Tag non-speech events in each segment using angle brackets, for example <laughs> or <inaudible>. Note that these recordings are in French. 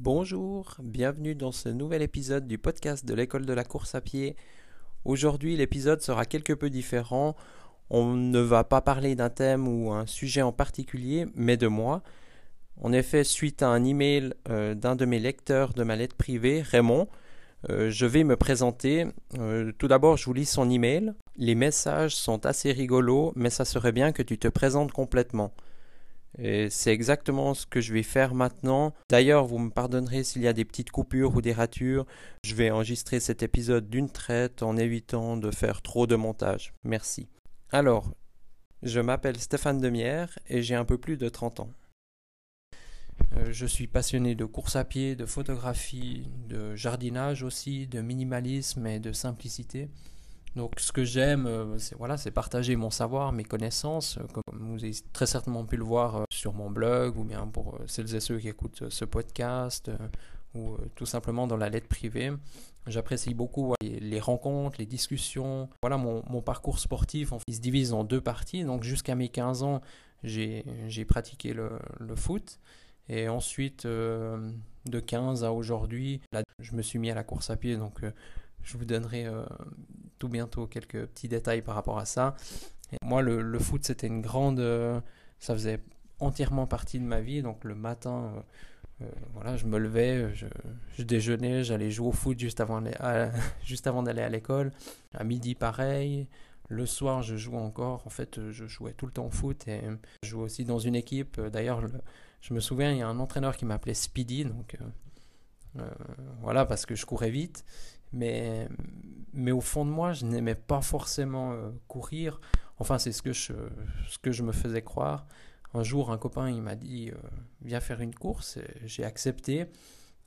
Bonjour, bienvenue dans ce nouvel épisode du podcast de l'école de la course à pied. Aujourd'hui, l'épisode sera quelque peu différent. On ne va pas parler d'un thème ou un sujet en particulier, mais de moi. En effet, suite à un email euh, d'un de mes lecteurs de ma lettre privée, Raymond, euh, je vais me présenter. Euh, tout d'abord, je vous lis son email. Les messages sont assez rigolos, mais ça serait bien que tu te présentes complètement. Et c'est exactement ce que je vais faire maintenant. D'ailleurs, vous me pardonnerez s'il y a des petites coupures ou des ratures. Je vais enregistrer cet épisode d'une traite en évitant de faire trop de montage. Merci. Alors, je m'appelle Stéphane Demière et j'ai un peu plus de 30 ans. Euh, je suis passionné de course à pied, de photographie, de jardinage aussi, de minimalisme et de simplicité. Donc ce que j'aime, euh, c'est voilà, c'est partager mon savoir, mes connaissances, euh, comme vous avez très certainement pu le voir sur mon blog, ou bien pour celles et ceux qui écoutent ce podcast, ou tout simplement dans la lettre privée. J'apprécie beaucoup les, rencontres, les discussions. Voilà, mon, parcours sportif, il se divise en deux parties. Donc jusqu'à mes 15 ans, j'ai pratiqué le, foot. Et ensuite, euh, de 15 à aujourd'hui, je me suis mis à la course à pied, euh, je vous donnerai euh, tout bientôt quelques petits détails par rapport à ça. moi, le, foot, c'était une grande... ça faisait entièrement partie de ma vie, donc le matin... voilà, je me levais, je, déjeunais, j'allais jouer au foot <laughs> juste avant, d'aller à l'école. À midi, pareil. Le soir, je jouais encore. En fait, je jouais tout le temps au foot et je jouais aussi dans une équipe. D'ailleurs, je me souviens, il y a un entraîneur qui m'appelait Speedy, donc euh, euh, voilà, parce que je courais vite. Mais, mais au fond de moi, je n'aimais pas forcément euh, courir. Enfin, c'est ce, que je, ce que je me faisais croire. Un jour, un copain, il m'a dit Viens faire une course. J'ai accepté.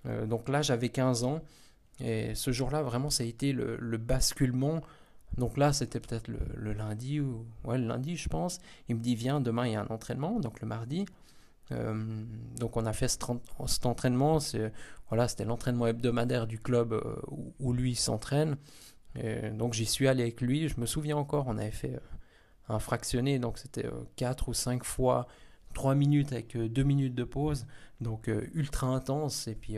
donc là, j'avais 15 ans. Et ce jour-là, vraiment, ça a été le, le basculement. Donc là, c'était peut-être le, lundi, ou ouais, le lundi, je pense. Il me dit Viens, demain, il y a un entraînement, donc le mardi. Euh, donc on a fait cet, entraînement, voilà, c'était l'entraînement hebdomadaire du club euh, où, lui s'entraîne. Donc j'y suis allé avec lui, je me souviens encore, on avait fait euh, un fractionné, donc c'était 4 ou 5 fois 3 minutes avec 2 minutes de pause, donc ultra intense. Et puis,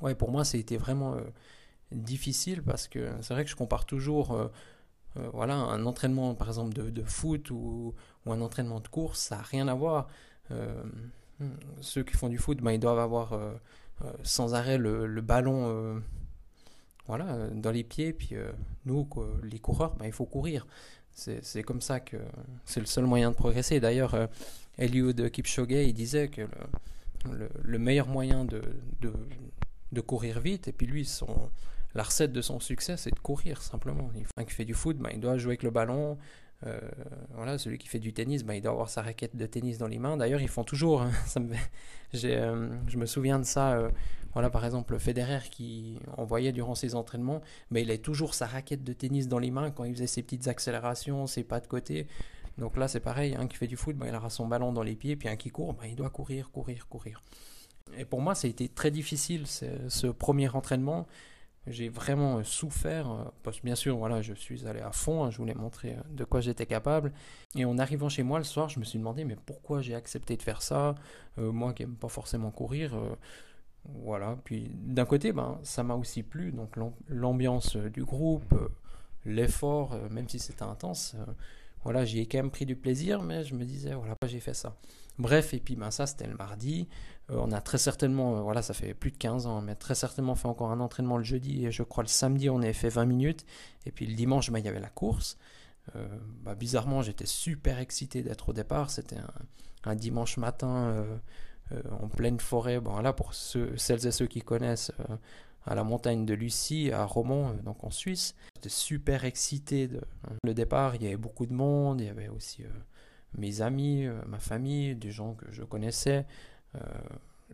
ouais, pour moi, été vraiment difficile parce que c'est vrai que je compare toujours voilà, un entraînement par exemple de, foot ou, ou, un entraînement de course, ça n'a rien à voir. Euh, ceux qui font du foot, ben, ils doivent avoir euh, euh, sans arrêt le, ballon voilà, dans les pieds. Puis nous, les coureurs, ben, il faut courir. C'est comme ça que c'est le seul moyen de progresser. D'ailleurs, Eliud Kipchoge, il disait que le, le, meilleur moyen de, courir vite, et puis lui, la recette de son succès, c'est de courir simplement. Il, fait du foot, ben, il doit jouer avec le ballon, euh, voilà, celui qui fait du tennis, bah, il doit avoir sa raquette de tennis dans les mains. D'ailleurs, ils font toujours. Hein, <laughs> ça me, euh, je me souviens de ça. Euh, voilà, par exemple, Federer qui envoyait durant ses entraînements, mais il avait toujours sa raquette de tennis dans les mains quand il faisait ses petites accélérations, ses pas de côté. Donc là, c'est pareil. Un qui fait du foot, bah, il aura son ballon dans les pieds, puis un qui court, bah, il doit courir, courir, courir. Et pour moi, ça a été très difficile ce premier entraînement j'ai vraiment euh, souffert, euh, parce que bien sûr, voilà, je suis allé à fond, hein, je voulais montrer euh, de quoi j'étais capable. Et en arrivant chez moi le soir, je me suis demandé, mais pourquoi j'ai accepté de faire ça Moi qui n'aime pas forcément courir, voilà. Puis d'un côté, ben, ça m'a aussi plu, donc l'ambiance du groupe, l'effort, même si c'était intense, voilà, j'y ai quand même pris du plaisir, mais je me disais, voilà, j'ai fait ça. Bref, et puis ben, ça, c'était le mardi. Euh, on a très certainement, euh, voilà, ça fait plus de 15 ans, mais très certainement fait encore un entraînement le jeudi, et je crois le samedi, on avait fait 20 minutes. Et puis le dimanche, ben, il y avait la course. Euh, bah, bizarrement, j'étais super excité d'être au départ. C'était un, dimanche matin en pleine forêt. Bon, là, pour celles et ceux qui connaissent, à la montagne de Lucie, à Romont, donc en Suisse. J'étais super excité de le départ. Il y avait beaucoup de monde, il y avait aussi mes amis, ma famille, des gens que je connaissais.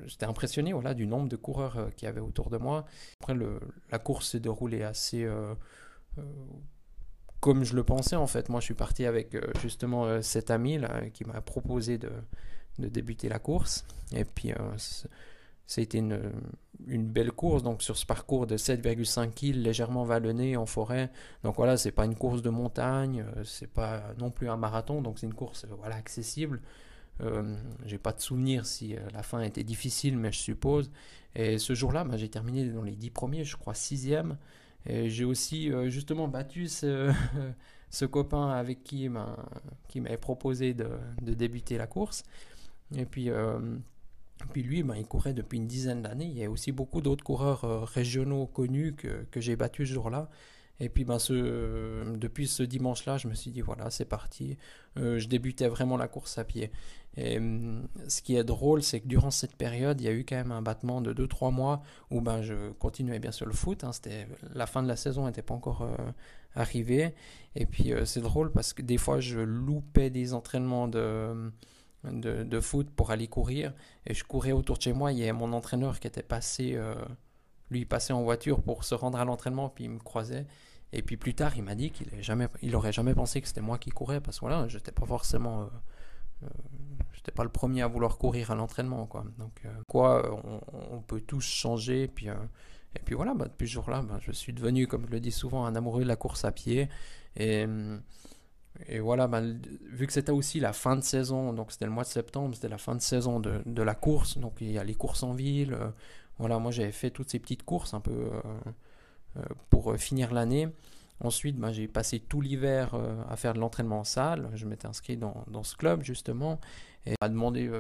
J'étais impressionné voilà, du nombre de coureurs qu'il y avait autour de moi. Après, le, la course s'est déroulée assez comme je le pensais en fait. Moi, je suis parti avec justement cet ami là, qui m'a proposé de, de, débuter la course. Et puis, été une, une, belle course, donc sur ce parcours de 7,5 km, légèrement vallonné en forêt. Donc voilà, c'est pas une course de montagne, euh, c'est pas non plus un marathon, donc c'est une course euh, voilà, accessible. Euh, j'ai pas de souvenir si la fin était difficile, mais je suppose. Et ce jour-là, ben, j'ai terminé dans les dix premiers, je crois sixième. Et j'ai aussi justement battu ce, <laughs> ce, copain avec qui, ben, qui m'avait proposé de, de, débuter la course. Et puis, puis lui, ben, il courait depuis une dizaine d'années. Il y a aussi beaucoup d'autres coureurs régionaux connus que, que j'ai battus ce jour-là. Et puis ben, ce, depuis ce dimanche-là, je me suis dit, voilà, c'est parti. Euh, je débutais vraiment la course à pied. Et hum, ce qui est drôle, c'est que durant cette période, il y a eu quand même un battement de 2-3 mois où ben, je continuais bien sûr le foot. Hein, la fin de la saison n'était pas encore euh, arrivée. Et puis euh, c'est drôle parce que des fois, je loupais des entraînements de, de, de, foot pour aller courir. Et je courais autour de chez moi. Il y a mon entraîneur qui était passé lui, passait en voiture pour se rendre à l'entraînement, puis il me croisait. Et puis plus tard, il m'a dit qu'il jamais, jamais pensé que c'était moi qui courais, parce que voilà, j'étais pas forcément, euh, euh, j'étais pas le premier à vouloir courir à l'entraînement, quoi. Donc euh, quoi, on, peut tous changer, puis et puis voilà, bah, depuis ce jour-là, bah, je suis devenu, comme je le dis souvent, un amoureux de la course à pied. Et, et voilà, bah, vu que c'était aussi la fin de saison, donc c'était le mois de septembre, c'était la fin de saison de, de, la course, donc il y a les courses en ville, voilà, moi j'avais fait toutes ces petites courses un peu euh, euh, pour euh, finir l'année. Ensuite, ben, j'ai passé tout l'hiver à faire de l'entraînement en salle. Je m'étais inscrit dans, ce club justement et à demander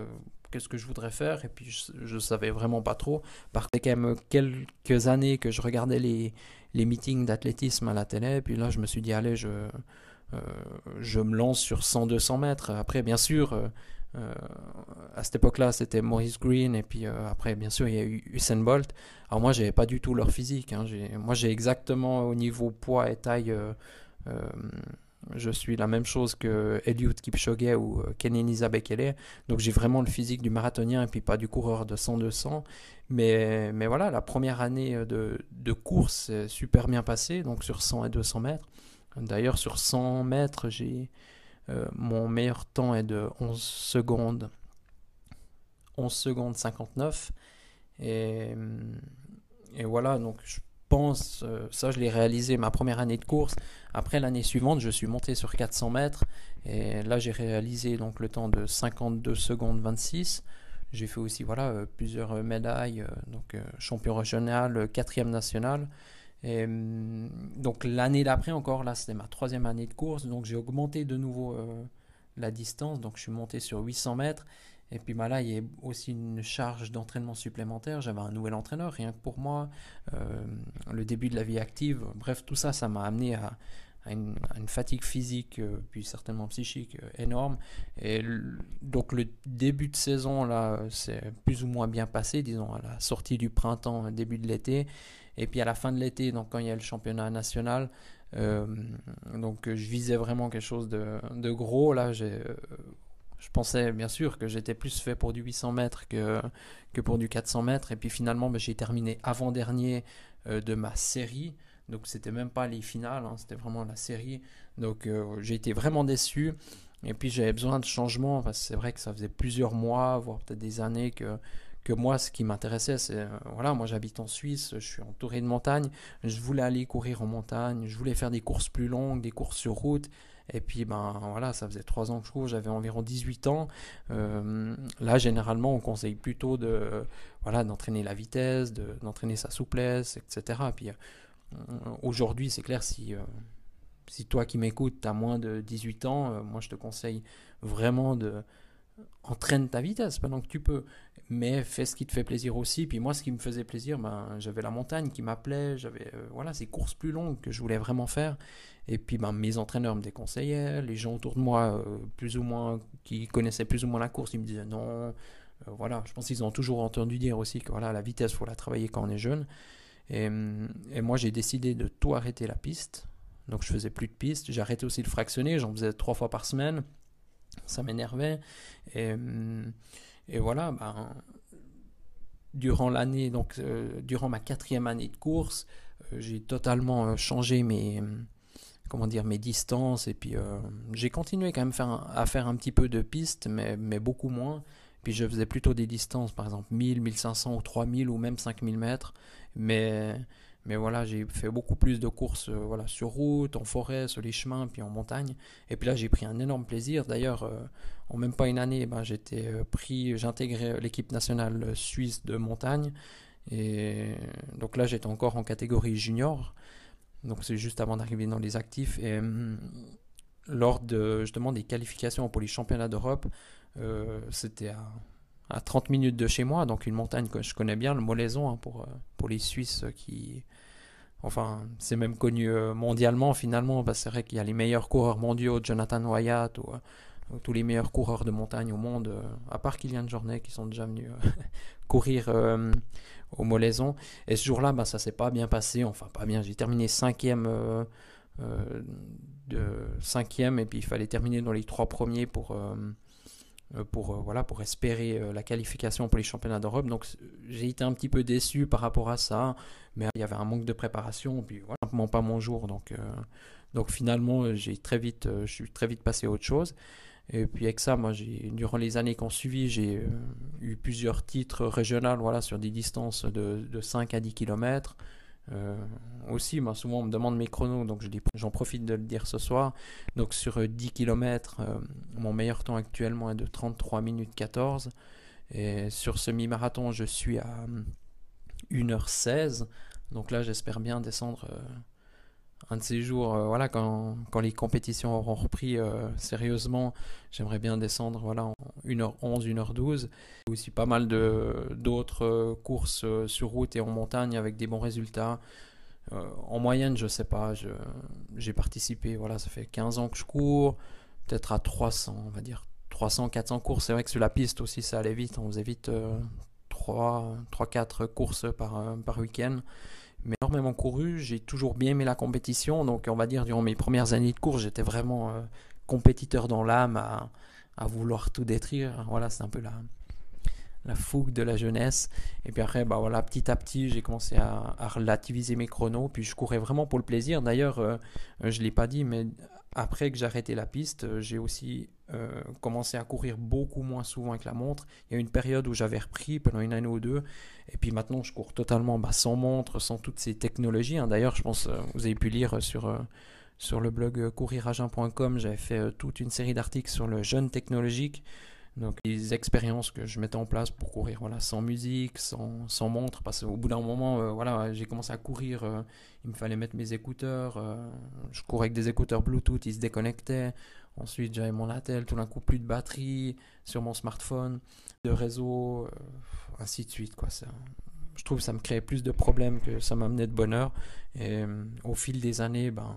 qu'est-ce que je voudrais faire. Et puis je, ne savais vraiment pas trop. Par quand même quelques années que je regardais les, les meetings d'athlétisme à la télé. Et puis là, je me suis dit, allez, je, je me lance sur 100-200 mètres. Après, bien sûr, euh, à cette époque-là, c'était Maurice Green, et puis euh, après, bien sûr, il y a eu Usain Bolt. Alors moi, j'avais pas du tout leur physique. Hein. Moi, j'ai exactement au niveau poids et taille, euh, je suis la même chose que Eliud Kipchoge ou Kenenisa Bekele. Donc j'ai vraiment le physique du marathonien et puis pas du coureur de 100-200. Mais, mais voilà, la première année de, de course est super bien passée, donc sur 100 et 200 mètres. D'ailleurs, sur 100 mètres, j'ai euh, mon meilleur temps est de 11 secondes, 11 secondes 59. Et, et voilà, donc je pense, euh, ça je l'ai réalisé ma première année de course. Après l'année suivante, je suis monté sur 400 mètres. Et là, j'ai réalisé donc le temps de 52 secondes 26. J'ai fait aussi voilà, euh, plusieurs médailles, donc champion régional, quatrième national. Et, donc l'année d'après encore, là c'était ma troisième année de course, donc j'ai augmenté de nouveau euh, la distance, donc je suis monté sur 800 mètres. Et puis bah, là, il y a aussi une charge d'entraînement supplémentaire. J'avais un nouvel entraîneur, rien que pour moi. Euh, le début de la vie active. Bref, tout ça, ça m'a amené à, une, fatigue physique, euh, puis certainement psychique énorme. Et donc le début de saison, là, c'est plus ou moins bien passé, disons, à la sortie du printemps, début de l'été. Et puis à la fin de l'été, donc quand il y a le championnat national, euh, donc je visais vraiment quelque chose de, gros. Là, euh, je pensais bien sûr que j'étais plus fait pour du 800 mètres que, que pour du 400 mètres. Et puis finalement, ben, j'ai terminé avant-dernier euh, de ma série. Donc c'était même pas les finales, hein, c'était vraiment la série. Donc j'ai été vraiment déçu. Et puis j'avais besoin de changement c'est vrai que ça faisait plusieurs mois, voire peut-être des années que que moi, ce qui m'intéressait, c'est, euh, voilà, moi j'habite en Suisse, je suis entouré de montagnes, je voulais aller courir en montagne, je voulais faire des courses plus longues, des courses sur route, et puis ben voilà, ça faisait trois ans que je cours, j'avais environ 18 ans. Euh, là, généralement, on conseille plutôt de, voilà, d'entraîner la vitesse, de, d'entraîner sa souplesse, etc. puis euh, aujourd'hui, c'est clair, si, si toi qui m'écoutes, tu as moins de 18 ans, moi je te conseille vraiment de entraîne ta vitesse pendant que tu peux, mais fais ce qui te fait plaisir aussi. Puis moi, ce qui me faisait plaisir, ben, j'avais la montagne qui m'appelait, j'avais euh, voilà ces courses plus longues que je voulais vraiment faire. Et puis ben, mes entraîneurs me déconseillaient, les gens autour de moi, euh, plus ou moins, qui connaissaient plus ou moins la course, ils me disaient non. Euh, voilà, je pense qu'ils ont toujours entendu dire aussi que voilà, la vitesse, faut la travailler quand on est jeune. Et, et moi, j'ai décidé de tout arrêter la piste. Donc je faisais plus de piste. Arrêté aussi de fractionner. J'en faisais trois fois par semaine ça m'énervait. Et, hum, voilà, ben, durant l'année, donc euh, durant ma quatrième année de course, euh, j'ai totalement euh, changé mes, hum, comment dire, mes distances. Et puis j'ai continué quand même à faire un petit peu de piste, mais, mais beaucoup moins. Puis je faisais plutôt des distances, par exemple 1000, 1500 ou 3000 ou même 5000 mètres. Mais, Mais voilà, j'ai fait beaucoup plus de courses euh, voilà, sur route, en forêt, sur les chemins, puis en montagne. Et puis là, j'ai pris un énorme plaisir. D'ailleurs, euh, en même pas une année, ben, j'étais euh, pris, j'intégrais l'équipe nationale suisse de montagne. Et donc là, j'étais encore en catégorie junior. Donc c'est juste avant d'arriver dans les actifs. Et hum, lors de justement des qualifications pour les championnats d'Europe, c'était à à 30 minutes de chez moi, donc une montagne que je connais bien, le Molaison, hein, pour, pour les Suisses qui... Enfin, c'est même connu euh, mondialement finalement, c'est vrai qu'il y a les meilleurs coureurs mondiaux, Jonathan Wyatt, ou, euh, tous les meilleurs coureurs de montagne au monde, à part Kylian Jornet, qui sont déjà venus <laughs> courir au Molaison. Et ce jour-là, bah, ça s'est pas bien passé, enfin pas bien, j'ai terminé cinquième, cinquième, et puis il fallait terminer dans les trois premiers pour euh, pour, euh, voilà, pour espérer euh, la qualification pour les championnats d'Europe. Donc j'ai été un petit peu déçu par rapport à ça, mais il y avait un manque de préparation, puis voilà, simplement pas mon jour. Donc, donc finalement, j'ai très vite, je suis très vite passé à autre chose. Et puis avec ça, durant les années qui ont suivi, j'ai eu plusieurs titres régionaux voilà, sur des distances de, de 5 à 10 km. Euh, aussi, moi, souvent on me demande mes chronos, donc j'en profite de le dire ce soir. Donc sur 10 euh, km, euh, mon meilleur temps actuellement est de 33 minutes 14. Et sur semi-marathon, je suis à 1h16. Donc là, j'espère bien descendre un de ces jours, euh, voilà, quand, quand, les compétitions auront repris euh, sérieusement, j'aimerais bien descendre voilà, en 1h11, 1h12. Aussi pas mal d'autres euh, courses sur route et en montagne avec des bons résultats. en moyenne, je sais pas, j'ai participé, voilà, ça fait 15 ans que je cours, peut-être à 300, on va dire 300, 400 courses. C'est vrai que sur la piste aussi, ça allait vite, on faisait vite 3, 4 courses par, par week-end mais énormément couru. J'ai toujours bien aimé la compétition. Donc, on va dire, durant mes premières années de course, j'étais vraiment euh, compétiteur dans l'âme à, vouloir tout détruire. Voilà, c'est un peu la, la fougue de la jeunesse. Et puis après, bah petit à petit, j'ai commencé à, à, relativiser mes chronos. Puis je courais vraiment pour le plaisir. D'ailleurs, euh, je ne l'ai pas dit, mais après que j'ai arrêté la piste, euh, j'ai aussi euh, commencé à courir beaucoup moins souvent avec la montre. Il y a une période où j'avais repris pendant une année ou deux. Et puis maintenant, je cours totalement bah, sans montre, sans toutes ces technologies. Hein. D'ailleurs, je pense, euh, vous avez pu lire sur, sur le blog couriragent.com, j'avais fait toute une série d'articles sur le jeûne technologique. Donc les expériences que je mettais en place pour courir voilà, sans musique, sans, sans montre, parce qu'au bout d'un moment, euh, voilà, j'ai commencé à courir, euh, il me fallait mettre mes écouteurs, euh, je courais avec des écouteurs Bluetooth, ils se déconnectaient, ensuite j'avais mon attel, tout d'un coup plus de batterie sur mon smartphone, de réseau, ainsi de suite. Quoi. Je trouve que ça me créait plus de problèmes que ça m'amenait de bonheur, et au fil des années, ben,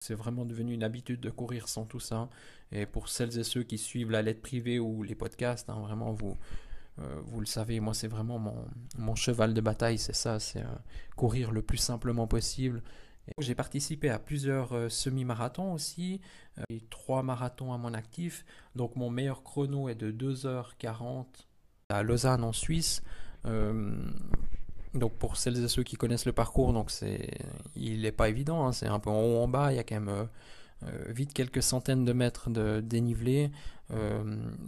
c'est vraiment devenu une habitude de courir sans tout ça. Et pour celles et ceux qui suivent la lettre privée ou les podcasts, hein, vraiment, vous, euh, vous le savez, moi, c'est vraiment mon, cheval de bataille, c'est ça, c'est euh, courir le plus simplement possible. J'ai participé à plusieurs euh, semi-marathons aussi, et trois marathons à mon actif. Donc mon meilleur chrono est de 2h40 à Lausanne en Suisse. Donc pour celles et ceux qui connaissent le parcours, donc c'est, il n'est pas évident, hein, c'est un peu en haut en bas, il y a quand même euh, vite quelques centaines de mètres de dénivelé. Euh,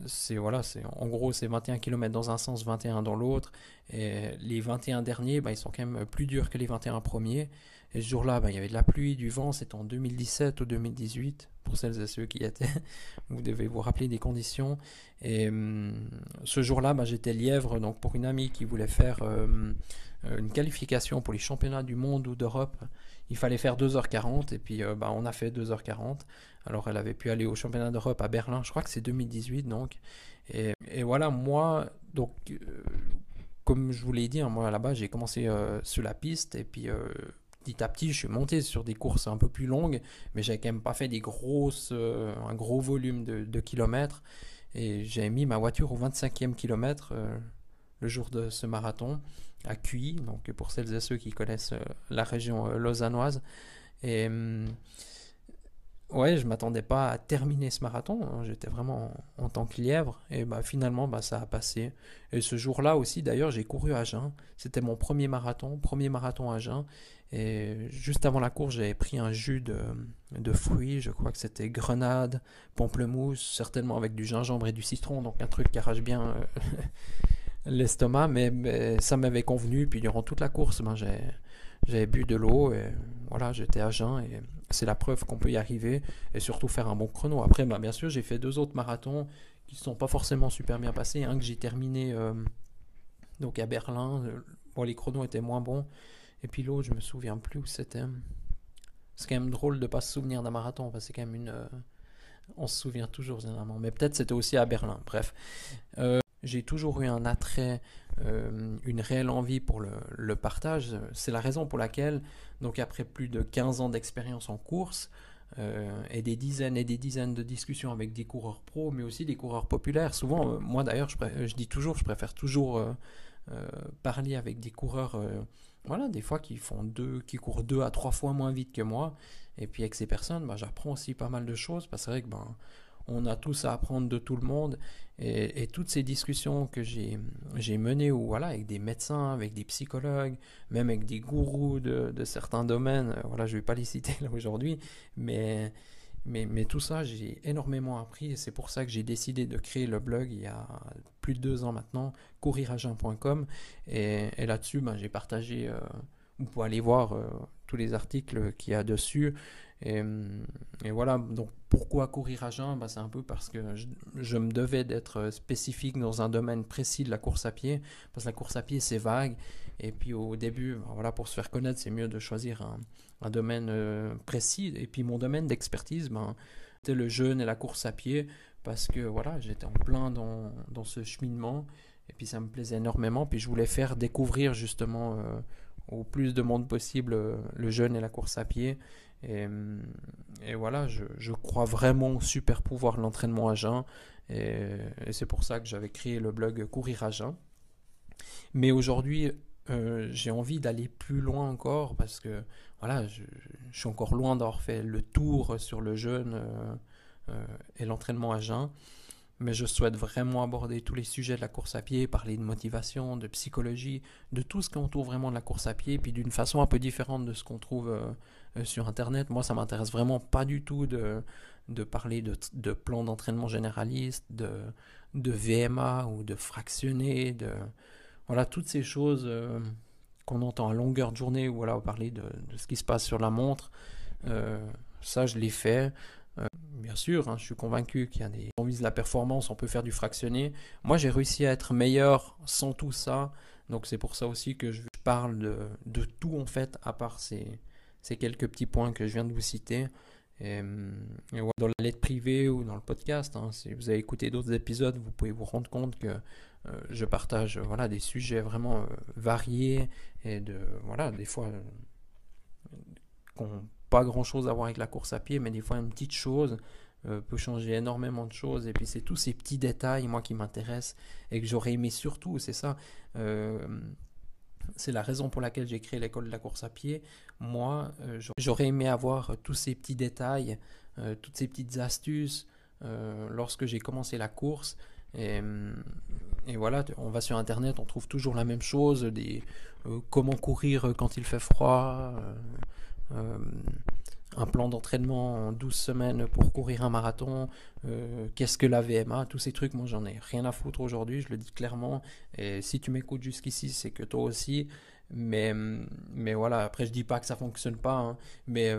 c'est voilà, c'est en gros c'est 21 km dans un sens, 21 dans l'autre. Et les 21 derniers, bah, ils sont quand même plus durs que les 21 premiers. Et ce jour-là, bah, il y avait de la pluie, du vent. C'était en 2017 ou 2018 pour celles et ceux qui y étaient. <laughs> vous devez vous rappeler des conditions. Et hum, ce jour-là, bah, j'étais lièvre donc pour une amie qui voulait faire euh, une qualification pour les championnats du monde ou d'Europe il fallait faire 2h40 et puis euh, bah, on a fait 2h40. Alors elle avait pu aller au championnat d'Europe à Berlin, je crois que c'est 2018 donc. Et, voilà, moi, donc, euh, comme je vous l'ai dit, hein, moi là-bas j'ai commencé euh, sur la piste et puis petit à petit je suis monté sur des courses un peu plus longues, mais j'ai quand même pas fait des grosses, un gros volume de, de kilomètres. Et j'ai mis ma voiture au 25e kilomètre le jour de ce marathon à Cuy, donc pour celles et ceux qui connaissent euh, la région euh, lausannoise. Et hum, ouais, je m'attendais pas à terminer ce marathon. Hein. J'étais vraiment en, tant que lièvre. Et bah, finalement, bah, ça a passé. Et ce jour-là aussi, d'ailleurs, j'ai couru à Jeun. C'était mon premier marathon, premier marathon à Jeun. Et juste avant la course, j'avais pris un jus de, de, fruits. Je crois que c'était grenade, pamplemousse, certainement avec du gingembre et du citron. Donc un truc qui arrache bien euh, l'estomac, mais, ça m'avait convenu. Puis durant toute la course, ben, j'avais bu de l'eau et voilà, j'étais à jeun et c'est la preuve qu'on peut y arriver et surtout faire un bon chrono. Après, ben, bien sûr, j'ai fait deux autres marathons qui ne sont pas forcément super bien passés. Un que j'ai terminé euh, donc à Berlin, bon, les chronos étaient moins bons. Et puis l'autre, je me souviens plus où c'était. C'est quand même drôle de pas se souvenir d'un marathon, parce c'est quand même une. Euh, on se souvient toujours généralement. Mais peut-être c'était aussi à Berlin. Bref. Euh, j'ai toujours eu un attrait, euh, une réelle envie pour le, partage. C'est la raison pour laquelle, donc après plus de 15 ans d'expérience en course, et des dizaines et des dizaines de discussions avec des coureurs pros, mais aussi des coureurs populaires. Souvent, moi d'ailleurs, je, je, dis toujours, je préfère toujours parler avec des coureurs voilà, des fois qui font deux, qui courent deux à trois fois moins vite que moi. Et puis avec ces personnes, bah, j'apprends aussi pas mal de choses parce que c'est vrai que ben, on a tous à apprendre de tout le monde. Et, toutes ces discussions que j'ai, menées voilà, avec des médecins, avec des psychologues, même avec des gourous de, certains domaines, voilà, je ne vais pas les citer <laughs> aujourd'hui, mais tout ça, j'ai énormément appris et c'est pour ça que j'ai décidé de créer le blog il y a plus de deux ans maintenant, couriragent.com. Et, et là-dessus, ben, j'ai partagé, euh, vous pouvez aller voir euh, tous les articles qu'il y a dessus. Et, voilà, donc pourquoi courir à jeun? Ben, C'est un peu parce que je, me devais d'être spécifique dans un domaine précis de la course à pied, parce que la course à pied c'est vague, et puis au début, ben, voilà, pour se faire connaître, c'est mieux de choisir un, domaine euh, précis. Et puis mon domaine d'expertise, ben, c'était le jeûne et la course à pied, parce que voilà, j'étais en plein dans, dans, ce cheminement, et puis ça me plaisait énormément, puis je voulais faire découvrir justement euh, au plus de monde possible euh, le jeûne et la course à pied. Et, et voilà, je, crois vraiment au super pouvoir de l'entraînement à jeun, et, et c'est pour ça que j'avais créé le blog Courir à jeun. Mais aujourd'hui, euh, j'ai envie d'aller plus loin encore parce que voilà, je, suis encore loin d'avoir fait le tour sur le jeûne euh, euh, et l'entraînement à jeun. Mais je souhaite vraiment aborder tous les sujets de la course à pied, parler de motivation, de psychologie, de tout ce qui entoure vraiment de la course à pied, puis d'une façon un peu différente de ce qu'on trouve sur Internet. Moi, ça m'intéresse vraiment pas du tout de, de parler de, de plans d'entraînement généraliste, de, de VMA ou de fractionné, de, voilà, toutes ces choses euh, qu'on entend à longueur de journée, ou voilà, parler de, ce qui se passe sur la montre, euh, ça je l'ai fait. Bien sûr, hein, je suis convaincu qu'il y a des. On vise la performance, on peut faire du fractionné. Moi, j'ai réussi à être meilleur sans tout ça. Donc, c'est pour ça aussi que je parle de, tout en fait, à part ces, quelques petits points que je viens de vous citer. Et, dans la lettre privée ou dans le podcast, hein, si vous avez écouté d'autres épisodes, vous pouvez vous rendre compte que euh, je partage voilà, des sujets vraiment euh, variés et de, voilà, des fois euh, qui n'ont pas grand chose à voir avec la course à pied, mais des fois une petite chose peut changer énormément de choses. Et puis c'est tous ces petits détails, moi, qui m'intéressent et que j'aurais aimé surtout, c'est ça. c'est la raison pour laquelle j'ai créé l'école de la course à pied. Moi, j'aurais aimé avoir tous ces petits détails, toutes ces petites astuces lorsque j'ai commencé la course. Et, voilà, on va sur Internet, on trouve toujours la même chose, des, euh, comment courir quand il fait froid, euh, euh, un plan d'entraînement en 12 semaines pour courir un marathon, qu'est-ce que la VMA, tous ces trucs, moi j'en ai rien à foutre aujourd'hui, je le dis clairement. Et si tu m'écoutes jusqu'ici, c'est que toi aussi. Mais, mais voilà, après je dis pas que ça fonctionne pas, hein, mais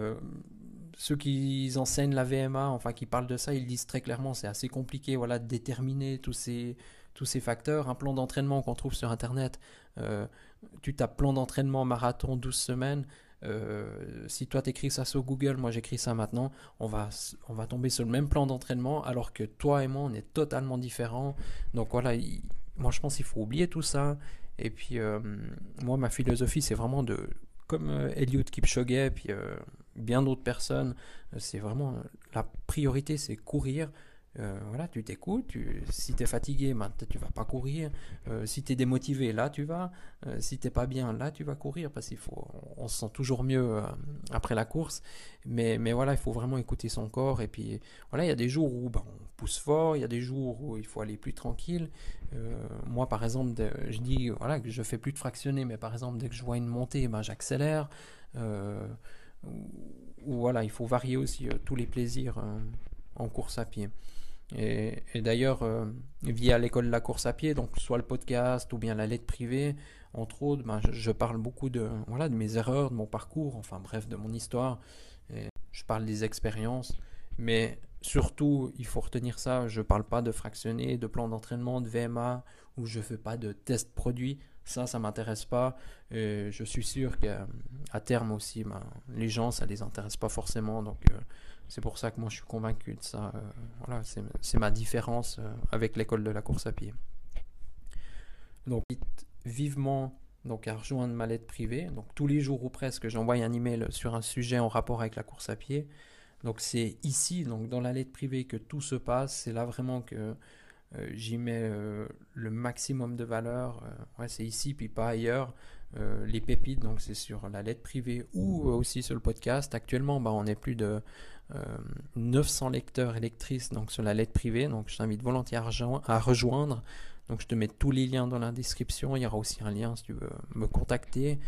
ceux qui enseignent la VMA, enfin qui parlent de ça, ils disent très clairement c'est assez compliqué voilà, de déterminer tous ces, tous ces facteurs. Un plan d'entraînement qu'on trouve sur Internet, euh, tu tapes plan d'entraînement marathon 12 semaines. Euh, si toi t'écris ça sur Google, moi j'écris ça maintenant, on va, on va tomber sur le même plan d'entraînement alors que toi et moi on est totalement différents. Donc voilà, moi je pense qu'il faut oublier tout ça. Et puis euh, moi ma philosophie c'est vraiment de, comme Eliud Kipchoge, et puis bien d'autres personnes. Euh, c'est vraiment euh, la priorité, c'est courir. Euh, voilà, tu t'écoutes, tu, si tu es fatigué, ben, tu vas pas courir. si tu es démotivé, là tu vas. si tu pas bien, là tu vas courir parce qu'il faut, on, se sent toujours mieux après la course. Mais, mais voilà, il faut vraiment écouter son corps. Et puis voilà, il y a des jours où ben, on pousse fort, il y a des jours où il faut aller plus tranquille. moi, par exemple, je dis voilà, que je fais plus de fractionner, mais par exemple, dès que je vois une montée, ben, j'accélère ou voilà, il faut varier aussi euh, tous les plaisirs euh, en course à pied. Et, d'ailleurs, via l'école de la course à pied, donc soit le podcast ou bien la lettre privée, entre autres, ben, je, parle beaucoup de, voilà, de mes erreurs, de mon parcours, enfin bref, de mon histoire. Je parle des expériences. Mais surtout, il faut retenir ça, je ne parle pas de fractionner, de plan d'entraînement, de VMA, ou je ne fais pas de test produit. Ça, ça m'intéresse pas. Et je suis sûr qu'à terme aussi, ben, les gens, ça les intéresse pas forcément. Donc, euh, c'est pour ça que moi, je suis convaincu de ça. Euh, voilà, c'est ma différence euh, avec l'école de la course à pied. Donc, vivement donc à rejoindre ma lettre privée. Donc tous les jours ou presque, j'envoie un email sur un sujet en rapport avec la course à pied. Donc c'est ici, donc dans la lettre privée, que tout se passe. C'est là vraiment que euh, j'y mets euh, le maximum de valeur. Euh, ouais, c'est ici, puis pas ailleurs. les pépites, donc c'est sur la lettre privée ou aussi sur le podcast. Actuellement, bah, on est plus de 900 lecteurs et lectrices donc sur la lettre privée. Donc je t'invite volontiers à, rejoindre. Donc je te mets tous les liens dans la description. Il y aura aussi un lien si tu veux me contacter.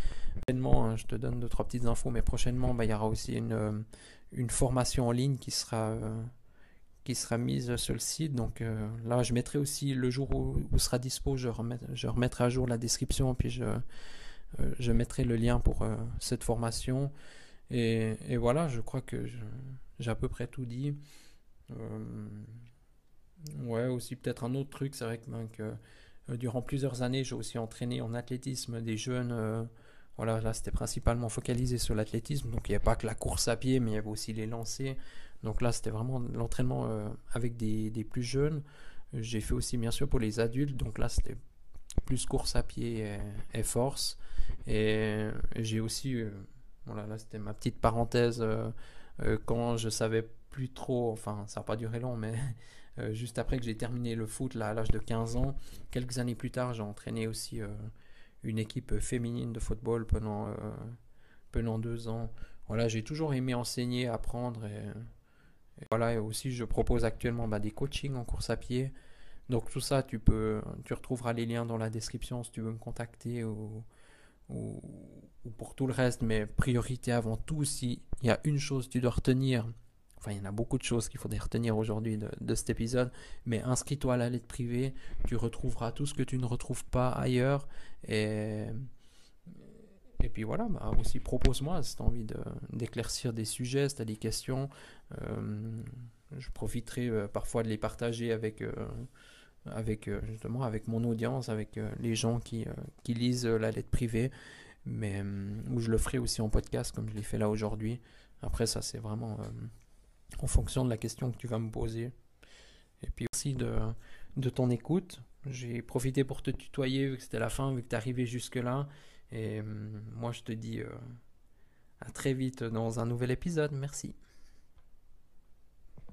Prochainement, hein, je te donne deux trois petites infos, mais prochainement, bah, il y aura aussi une une formation en ligne qui sera, qui sera mise sur le site. Donc euh, là, je mettrai aussi le jour où, sera dispo, je, remettrai à jour la description, puis je, euh, mettrai le lien pour cette formation. Et, voilà, je crois que j'ai à peu près tout dit. ouais, aussi peut-être un autre truc, c'est vrai que, ben, que durant plusieurs années, j'ai aussi entraîné en athlétisme des jeunes voilà, là c'était principalement focalisé sur l'athlétisme, donc il n'y avait pas que la course à pied, mais il y avait aussi les lancers. Donc là c'était vraiment l'entraînement euh, avec des, plus jeunes. J'ai fait aussi bien sûr pour les adultes, donc là c'était plus course à pied et, force. Et j'ai aussi, euh, voilà, là c'était ma petite parenthèse, euh, quand je savais plus trop, enfin ça n'a pas duré long, mais <laughs> juste après que j'ai terminé le foot là, à l'âge de 15 ans, quelques années plus tard j'ai entraîné aussi une équipe féminine de football pendant, pendant deux ans. Voilà, j'ai toujours aimé enseigner, apprendre. Et, voilà, et aussi je propose actuellement bah, des coachings en course à pied. Donc tout ça, tu peux, tu retrouveras les liens dans la description si tu veux me contacter ou, ou, ou pour tout le reste. Mais priorité avant tout, s'il y a une chose que tu dois retenir Enfin, il y en a beaucoup de choses qu'il faudrait retenir aujourd'hui de, cet épisode. Mais inscris-toi à la lettre privée. Tu retrouveras tout ce que tu ne retrouves pas ailleurs. Et, et puis voilà, bah aussi propose-moi si tu as envie d'éclaircir des sujets, si tu as des questions. Euh, je profiterai euh, parfois de les partager avec, euh, avec, justement, avec mon audience, avec les gens qui, qui lisent la lettre privée. Mais où je le ferai aussi en podcast comme je l'ai fait là aujourd'hui. Après, ça, c'est vraiment en fonction de la question que tu vas me poser. Et puis aussi de, de ton écoute. J'ai profité pour te tutoyer vu que c'était la fin, vu que tu arrivé jusque-là. Et hum, moi, je te dis euh, à très vite dans un nouvel épisode. Merci.